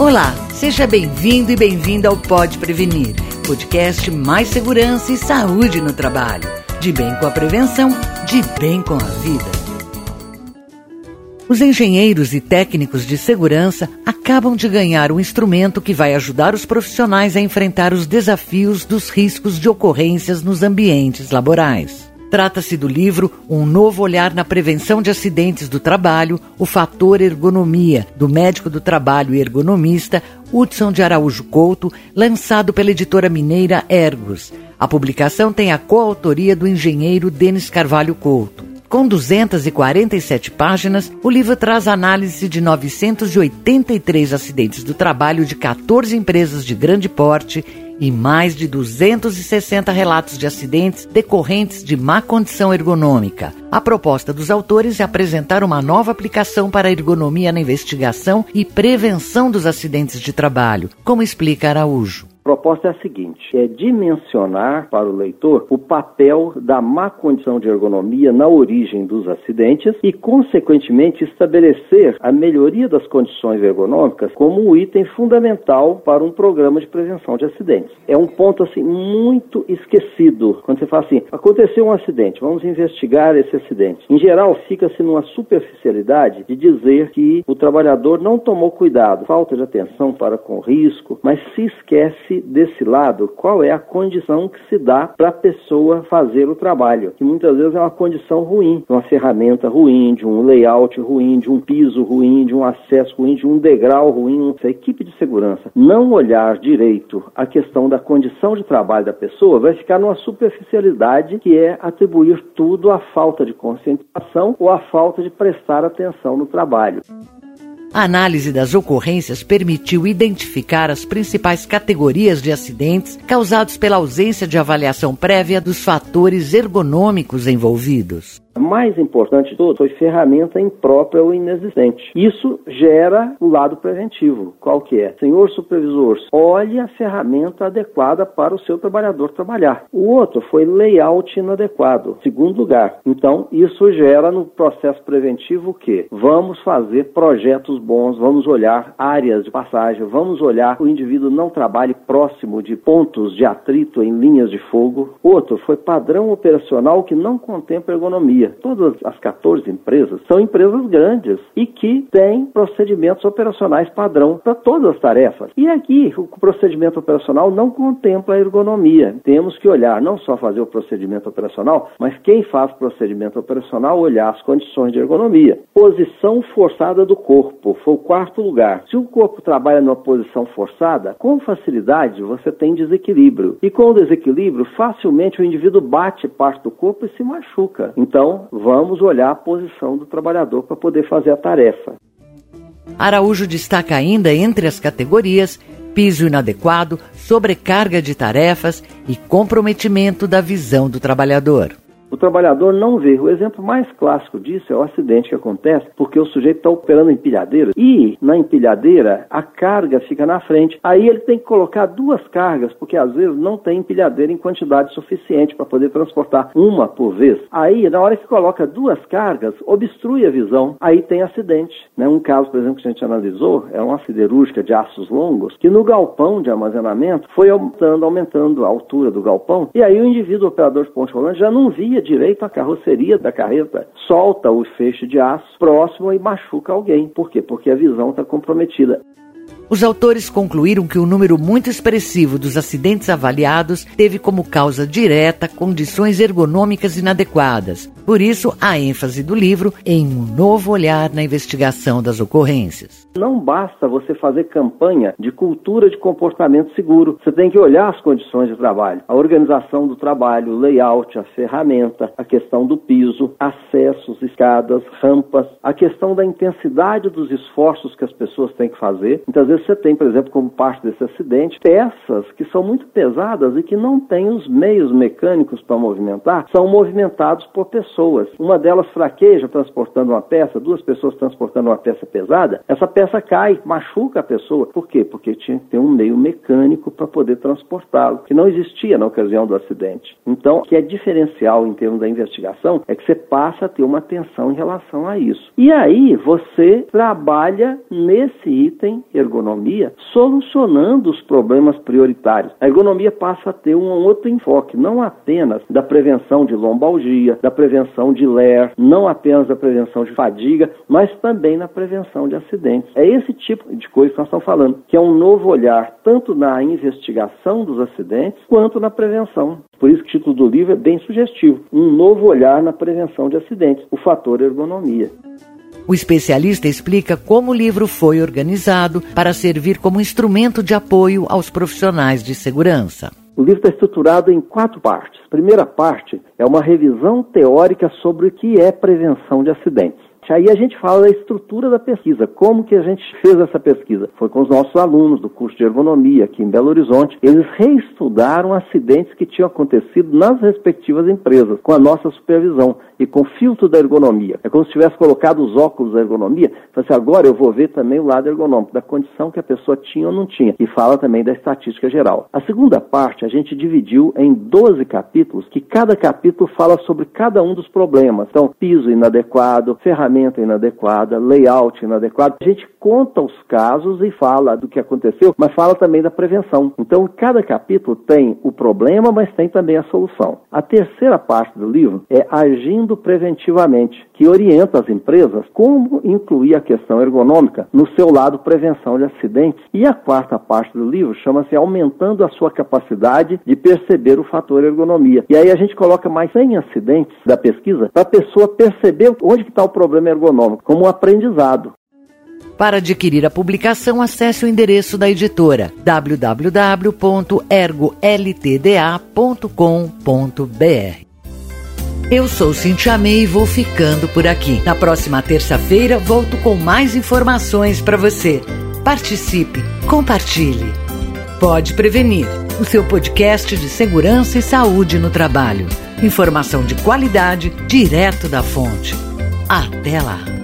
Olá, seja bem-vindo e bem-vinda ao Pode Prevenir, podcast mais segurança e saúde no trabalho. De bem com a prevenção, de bem com a vida. Os engenheiros e técnicos de segurança acabam de ganhar um instrumento que vai ajudar os profissionais a enfrentar os desafios dos riscos de ocorrências nos ambientes laborais. Trata-se do livro Um Novo Olhar na Prevenção de Acidentes do Trabalho, o Fator Ergonomia, do médico do trabalho e ergonomista Hudson de Araújo Couto, lançado pela editora mineira Ergos. A publicação tem a coautoria do engenheiro Denis Carvalho Couto. Com 247 páginas, o livro traz análise de 983 acidentes do trabalho de 14 empresas de grande porte e mais de 260 relatos de acidentes decorrentes de má condição ergonômica. A proposta dos autores é apresentar uma nova aplicação para a ergonomia na investigação e prevenção dos acidentes de trabalho, como explica Araújo. Proposta é a seguinte: é dimensionar para o leitor o papel da má condição de ergonomia na origem dos acidentes e, consequentemente, estabelecer a melhoria das condições ergonômicas como um item fundamental para um programa de prevenção de acidentes. É um ponto assim muito esquecido quando você fala assim: aconteceu um acidente, vamos investigar esse acidente. Em geral, fica-se numa superficialidade de dizer que o trabalhador não tomou cuidado, falta de atenção para com o risco, mas se esquece desse lado qual é a condição que se dá para a pessoa fazer o trabalho, que muitas vezes é uma condição ruim, uma ferramenta ruim, de um layout ruim, de um piso ruim, de um acesso ruim, de um degrau ruim. Se a equipe de segurança não olhar direito a questão da condição de trabalho da pessoa, vai ficar numa superficialidade que é atribuir tudo à falta de conscientização ou à falta de prestar atenção no trabalho. A análise das ocorrências permitiu identificar as principais categorias de acidentes causados pela ausência de avaliação prévia dos fatores ergonômicos envolvidos mais importante de tudo foi ferramenta imprópria ou inexistente. Isso gera o lado preventivo. Qual que é? Senhor supervisor, olhe a ferramenta adequada para o seu trabalhador trabalhar. O outro foi layout inadequado. Segundo lugar, então isso gera no processo preventivo o quê? Vamos fazer projetos bons, vamos olhar áreas de passagem, vamos olhar o indivíduo não trabalhe próximo de pontos de atrito em linhas de fogo. Outro foi padrão operacional que não contempla ergonomia todas as 14 empresas são empresas grandes e que têm procedimentos operacionais padrão para todas as tarefas. E aqui o procedimento operacional não contempla a ergonomia. Temos que olhar não só fazer o procedimento operacional, mas quem faz procedimento operacional olhar as condições de ergonomia. Posição forçada do corpo foi o quarto lugar. Se o corpo trabalha numa posição forçada, com facilidade você tem desequilíbrio. E com o desequilíbrio, facilmente o indivíduo bate parte do corpo e se machuca. Então, vamos olhar a posição do trabalhador para poder fazer a tarefa. Araújo destaca ainda entre as categorias piso inadequado, sobrecarga de tarefas e comprometimento da visão do trabalhador o trabalhador não vê. O exemplo mais clássico disso é o acidente que acontece porque o sujeito está operando empilhadeira e na empilhadeira a carga fica na frente. Aí ele tem que colocar duas cargas porque às vezes não tem empilhadeira em quantidade suficiente para poder transportar uma por vez. Aí na hora que coloca duas cargas obstrui a visão. Aí tem acidente. Né? Um caso, por exemplo, que a gente analisou é uma siderúrgica de aços longos que no galpão de armazenamento foi aumentando, aumentando a altura do galpão e aí o indivíduo operador de ponte rolante já não via direito à carroceria da carreta, solta o feixe de aço próximo e machuca alguém. Por quê? Porque a visão está comprometida. Os autores concluíram que o número muito expressivo dos acidentes avaliados teve como causa direta condições ergonômicas inadequadas. Por isso, a ênfase do livro em um novo olhar na investigação das ocorrências. Não basta você fazer campanha de cultura de comportamento seguro. Você tem que olhar as condições de trabalho, a organização do trabalho, o layout, a ferramenta, a questão do piso, acessos, escadas, rampas, a questão da intensidade dos esforços que as pessoas têm que fazer. Muitas vezes você tem, por exemplo, como parte desse acidente, peças que são muito pesadas e que não têm os meios mecânicos para movimentar, são movimentados por pessoas. Uma delas fraqueja transportando uma peça, duas pessoas transportando uma peça pesada, essa peça cai, machuca a pessoa. Por quê? Porque tinha que ter um meio mecânico para poder transportá-lo, que não existia na ocasião do acidente. Então, o que é diferencial em termos da investigação é que você passa a ter uma atenção em relação a isso. E aí você trabalha nesse item ergonômico ergonomia solucionando os problemas prioritários. A ergonomia passa a ter um outro enfoque, não apenas da prevenção de lombalgia, da prevenção de LER, não apenas da prevenção de fadiga, mas também na prevenção de acidentes. É esse tipo de coisa que nós estamos falando, que é um novo olhar tanto na investigação dos acidentes quanto na prevenção. Por isso que o título do livro é bem sugestivo, um novo olhar na prevenção de acidentes, o fator ergonomia. O especialista explica como o livro foi organizado para servir como instrumento de apoio aos profissionais de segurança. O livro está estruturado em quatro partes. A primeira parte é uma revisão teórica sobre o que é prevenção de acidentes. Aí a gente fala da estrutura da pesquisa, como que a gente fez essa pesquisa. Foi com os nossos alunos do curso de ergonomia aqui em Belo Horizonte. Eles reestudaram acidentes que tinham acontecido nas respectivas empresas, com a nossa supervisão e com filtro da ergonomia. É como se tivesse colocado os óculos da ergonomia. Assim, agora eu vou ver também o lado ergonômico, da condição que a pessoa tinha ou não tinha. E fala também da estatística geral. A segunda parte a gente dividiu em 12 capítulos, que cada capítulo fala sobre cada um dos problemas. Então, piso inadequado, ferramenta inadequada, layout inadequado. A gente conta os casos e fala do que aconteceu, mas fala também da prevenção. Então, cada capítulo tem o problema, mas tem também a solução. A terceira parte do livro é agindo preventivamente, que orienta as empresas como incluir a questão ergonômica no seu lado prevenção de acidentes. E a quarta parte do livro chama-se Aumentando a sua capacidade de perceber o fator ergonomia. E aí a gente coloca mais 100 acidentes da pesquisa para a pessoa perceber onde está o problema ergonômico, como um aprendizado. Para adquirir a publicação, acesse o endereço da editora www.ergoltda.com.br. Eu sou Cintia May e vou ficando por aqui. Na próxima terça-feira volto com mais informações para você. Participe, compartilhe. Pode prevenir. O seu podcast de segurança e saúde no trabalho. Informação de qualidade direto da fonte. Até lá.